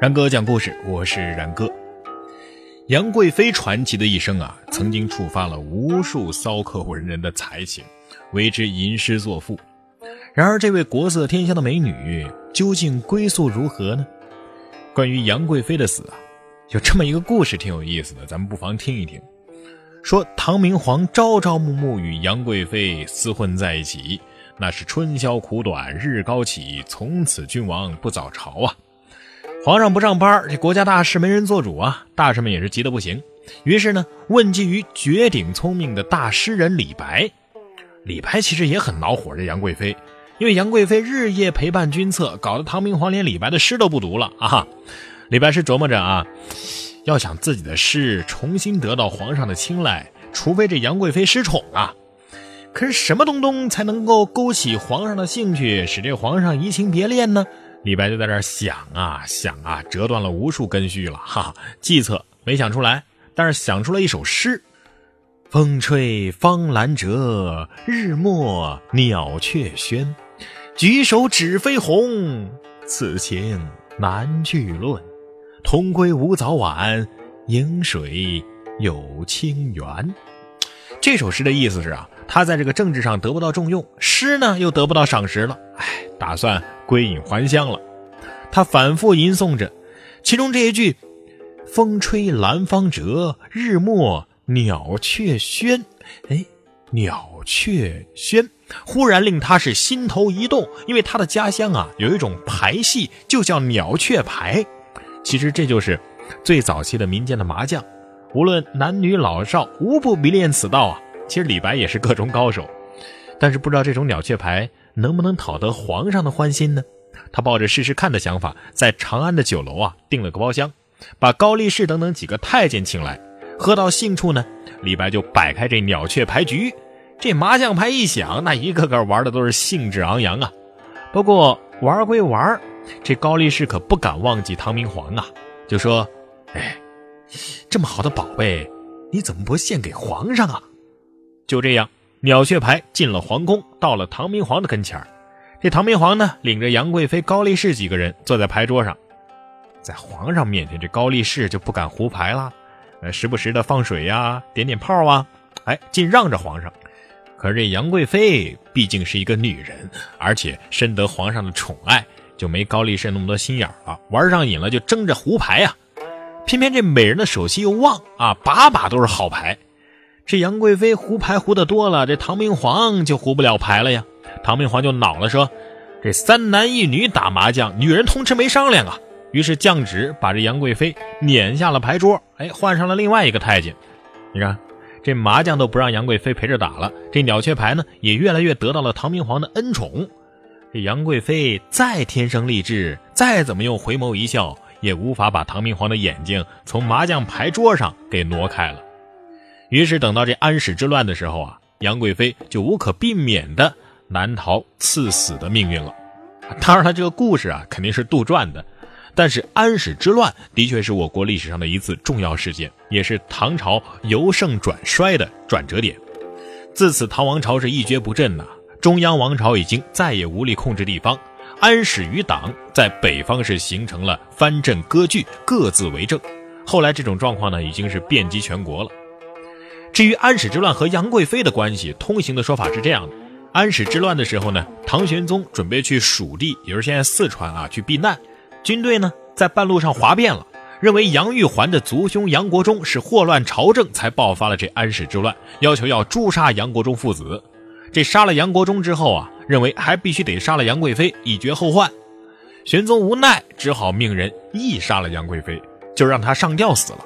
然哥讲故事，我是然哥。杨贵妃传奇的一生啊，曾经触发了无数骚客文人的才情，为之吟诗作赋。然而，这位国色天香的美女究竟归宿如何呢？关于杨贵妃的死啊，有这么一个故事，挺有意思的，咱们不妨听一听。说唐明皇朝朝暮暮与杨贵妃厮混在一起，那是春宵苦短日高起，从此君王不早朝啊。皇上不上班，这国家大事没人做主啊！大臣们也是急得不行。于是呢，问计于绝顶聪明的大诗人李白。李白其实也很恼火这杨贵妃，因为杨贵妃日夜陪伴君侧，搞得唐明皇连李白的诗都不读了啊！李白是琢磨着啊，要想自己的诗重新得到皇上的青睐，除非这杨贵妃失宠啊。可是什么东东才能够勾起皇上的兴趣，使这皇上移情别恋呢？李白就在这儿想啊想啊，折断了无数根须了哈，计策没想出来，但是想出了一首诗：风吹芳兰折，日没鸟雀喧。举手指飞鸿，此情难具论。同归无早晚，饮水有清源。这首诗的意思是啊，他在这个政治上得不到重用，诗呢又得不到赏识了，哎，打算归隐还乡了。他反复吟诵着，其中这一句“风吹兰芳折，日没鸟雀喧”，哎，鸟雀喧，忽然令他是心头一动，因为他的家乡啊有一种牌戏，就叫鸟雀牌。其实这就是最早期的民间的麻将。无论男女老少，无不迷恋此道啊！其实李白也是各种高手，但是不知道这种鸟雀牌能不能讨得皇上的欢心呢？他抱着试试看的想法，在长安的酒楼啊订了个包厢，把高力士等等几个太监请来，喝到兴处呢，李白就摆开这鸟雀牌局，这麻将牌一响，那一个个玩的都是兴致昂扬啊。不过玩归玩，这高力士可不敢忘记唐明皇啊，就说：“哎。”这么好的宝贝，你怎么不献给皇上啊？就这样，鸟雀牌进了皇宫，到了唐明皇的跟前这唐明皇呢，领着杨贵妃、高力士几个人坐在牌桌上，在皇上面前，这高力士就不敢胡牌了，呃，时不时的放水呀，点点炮啊，哎，尽让着皇上。可是这杨贵妃毕竟是一个女人，而且深得皇上的宠爱，就没高力士那么多心眼了。玩上瘾了，就争着胡牌呀。偏偏这美人的手气又旺啊，把把都是好牌。这杨贵妃胡牌胡的多了，这唐明皇就胡不了牌了呀。唐明皇就恼了，说：“这三男一女打麻将，女人通吃没商量啊。”于是降旨把这杨贵妃撵下了牌桌，哎，换上了另外一个太监。你看，这麻将都不让杨贵妃陪着打了，这鸟雀牌呢也越来越得到了唐明皇的恩宠。这杨贵妃再天生丽质，再怎么用回眸一笑。也无法把唐明皇的眼睛从麻将牌桌上给挪开了。于是等到这安史之乱的时候啊，杨贵妃就无可避免的难逃赐死的命运了。当然了，这个故事啊肯定是杜撰的，但是安史之乱的确是我国历史上的一次重要事件，也是唐朝由盛转衰的转折点。自此，唐王朝是一蹶不振呐，中央王朝已经再也无力控制地方。安史余党在北方是形成了藩镇割据，各自为政。后来这种状况呢，已经是遍及全国了。至于安史之乱和杨贵妃的关系，通行的说法是这样的：安史之乱的时候呢，唐玄宗准备去蜀地，也就是现在四川啊，去避难。军队呢在半路上哗变了，认为杨玉环的族兄杨国忠是祸乱朝政，才爆发了这安史之乱，要求要诛杀杨国忠父子。这杀了杨国忠之后啊，认为还必须得杀了杨贵妃以绝后患。玄宗无奈，只好命人缢杀了杨贵妃，就让她上吊死了。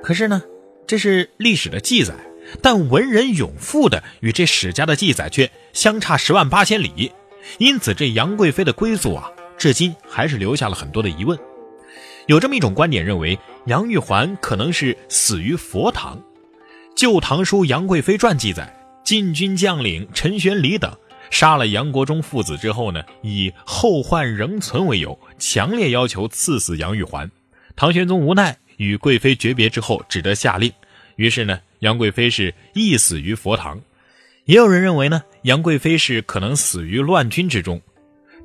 可是呢，这是历史的记载，但文人永赋的与这史家的记载却相差十万八千里。因此，这杨贵妃的归宿啊，至今还是留下了很多的疑问。有这么一种观点认为，杨玉环可能是死于佛堂。《旧唐书·杨贵妃传》记载。禁军将领陈玄礼等杀了杨国忠父子之后呢，以后患仍存为由，强烈要求赐死杨玉环。唐玄宗无奈，与贵妃诀别之后，只得下令。于是呢，杨贵妃是缢死于佛堂。也有人认为呢，杨贵妃是可能死于乱军之中。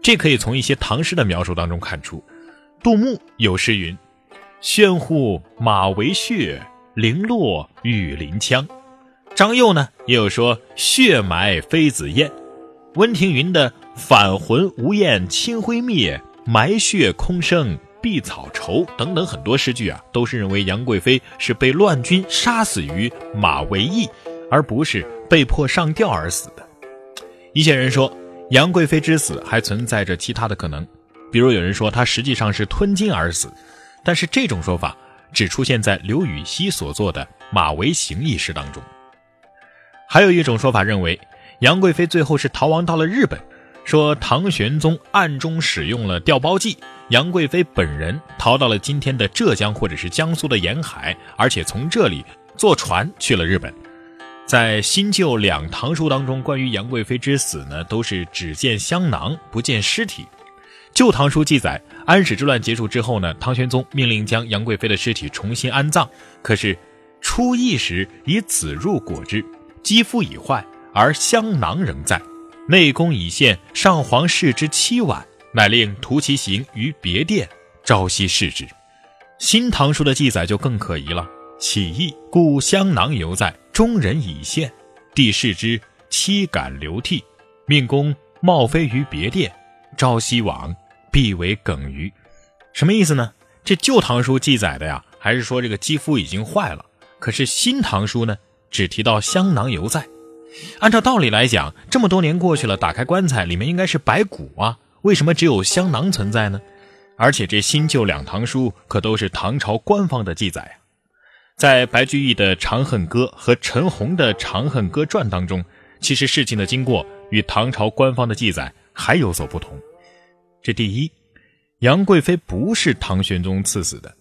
这可以从一些唐诗的描述当中看出，杜牧有诗云：“喧呼马嵬血，零落玉林枪。”张佑呢也有说：“血埋妃子燕。”温庭筠的“返魂无厌清辉灭，埋血空生碧草愁”等等很多诗句啊，都是认为杨贵妃是被乱军杀死于马嵬驿，而不是被迫上吊而死的。一些人说，杨贵妃之死还存在着其他的可能，比如有人说她实际上是吞金而死，但是这种说法只出现在刘禹锡所作的《马嵬行》一诗当中。还有一种说法认为。杨贵妃最后是逃亡到了日本，说唐玄宗暗中使用了调包计，杨贵妃本人逃到了今天的浙江或者是江苏的沿海，而且从这里坐船去了日本。在新旧两唐书当中，关于杨贵妃之死呢，都是只见香囊不见尸体。旧唐书记载，安史之乱结束之后呢，唐玄宗命令将杨贵妃的尸体重新安葬，可是出役时以子入果汁，肌肤已坏。而香囊仍在，内宫已现上皇视之七晚，乃令图其形于别殿，朝夕视之。新唐书的记载就更可疑了。起义故香囊犹在，中人已现，帝视之，妻感流涕，命宫冒飞于别殿，朝夕往，必为梗于。什么意思呢？这旧唐书记载的呀，还是说这个肌肤已经坏了？可是新唐书呢，只提到香囊犹在。按照道理来讲，这么多年过去了，打开棺材里面应该是白骨啊，为什么只有香囊存在呢？而且这新旧两唐书可都是唐朝官方的记载啊在白居易的《长恨歌》和陈洪的《长恨歌传》当中，其实事情的经过与唐朝官方的记载还有所不同。这第一，杨贵妃不是唐玄宗赐死的，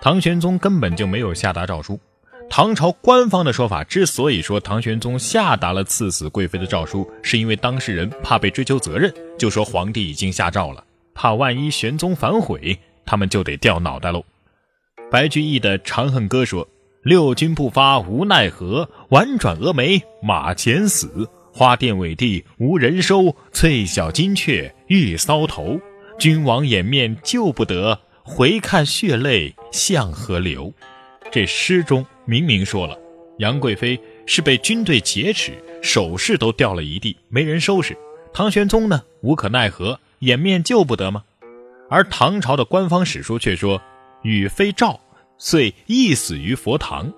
唐玄宗根本就没有下达诏书。唐朝官方的说法，之所以说唐玄宗下达了赐死贵妃的诏书，是因为当事人怕被追究责任，就说皇帝已经下诏了，怕万一玄宗反悔，他们就得掉脑袋喽。白居易的《长恨歌》说：“六军不发无奈何，宛转蛾眉马前死。花钿委地无人收，翠小金雀玉搔头。君王掩面救不得，回看血泪向何流？”这诗中明明说了，杨贵妃是被军队劫持，首饰都掉了一地，没人收拾。唐玄宗呢，无可奈何，掩面救不得吗？而唐朝的官方史书却说，与妃赵，遂缢死于佛堂。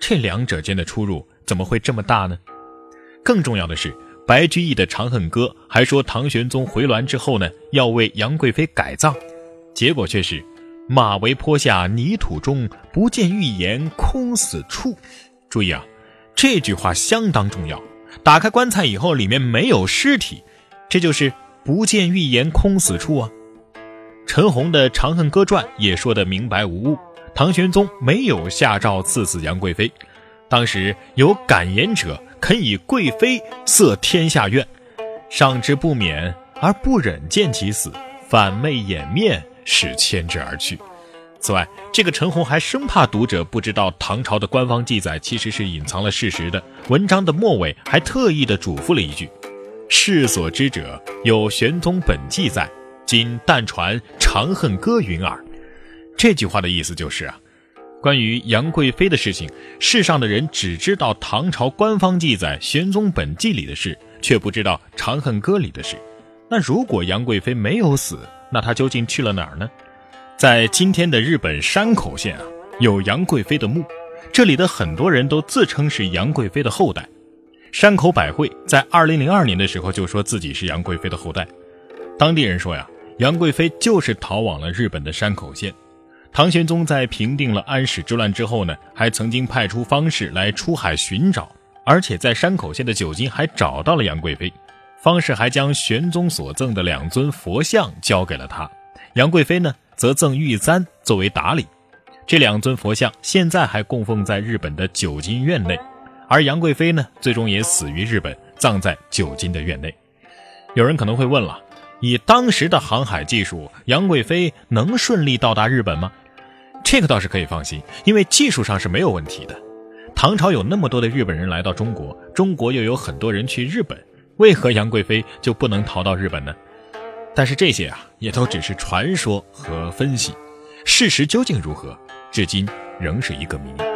这两者间的出入怎么会这么大呢？更重要的是，白居易的《长恨歌》还说，唐玄宗回銮之后呢，要为杨贵妃改葬，结果却是。马嵬坡下泥土中，不见玉颜空死处。注意啊，这句话相当重要。打开棺材以后，里面没有尸体，这就是不见玉颜空死处啊。陈洪的《长恨歌传》也说得明白无误。唐玄宗没有下诏赐死杨贵妃，当时有敢言者肯以贵妃塞天下怨，上之不免而不忍见其死，反昧掩面。是牵之而去。此外，这个陈洪还生怕读者不知道唐朝的官方记载其实是隐藏了事实的。文章的末尾还特意的嘱咐了一句：“世所知者有玄宗本纪在，今但传《长恨歌》云耳。”这句话的意思就是啊，关于杨贵妃的事情，世上的人只知道唐朝官方记载玄宗本纪里的事，却不知道《长恨歌》里的事。那如果杨贵妃没有死？那他究竟去了哪儿呢？在今天的日本山口县啊，有杨贵妃的墓，这里的很多人都自称是杨贵妃的后代。山口百惠在二零零二年的时候就说自己是杨贵妃的后代。当地人说呀，杨贵妃就是逃往了日本的山口县。唐玄宗在平定了安史之乱之后呢，还曾经派出方士来出海寻找，而且在山口县的九金还找到了杨贵妃。方士还将玄宗所赠的两尊佛像交给了他，杨贵妃呢则赠玉簪作为打理。这两尊佛像现在还供奉在日本的九金院内，而杨贵妃呢最终也死于日本，葬在九金的院内。有人可能会问了，以当时的航海技术，杨贵妃能顺利到达日本吗？这个倒是可以放心，因为技术上是没有问题的。唐朝有那么多的日本人来到中国，中国又有很多人去日本。为何杨贵妃就不能逃到日本呢？但是这些啊，也都只是传说和分析，事实究竟如何，至今仍是一个谜。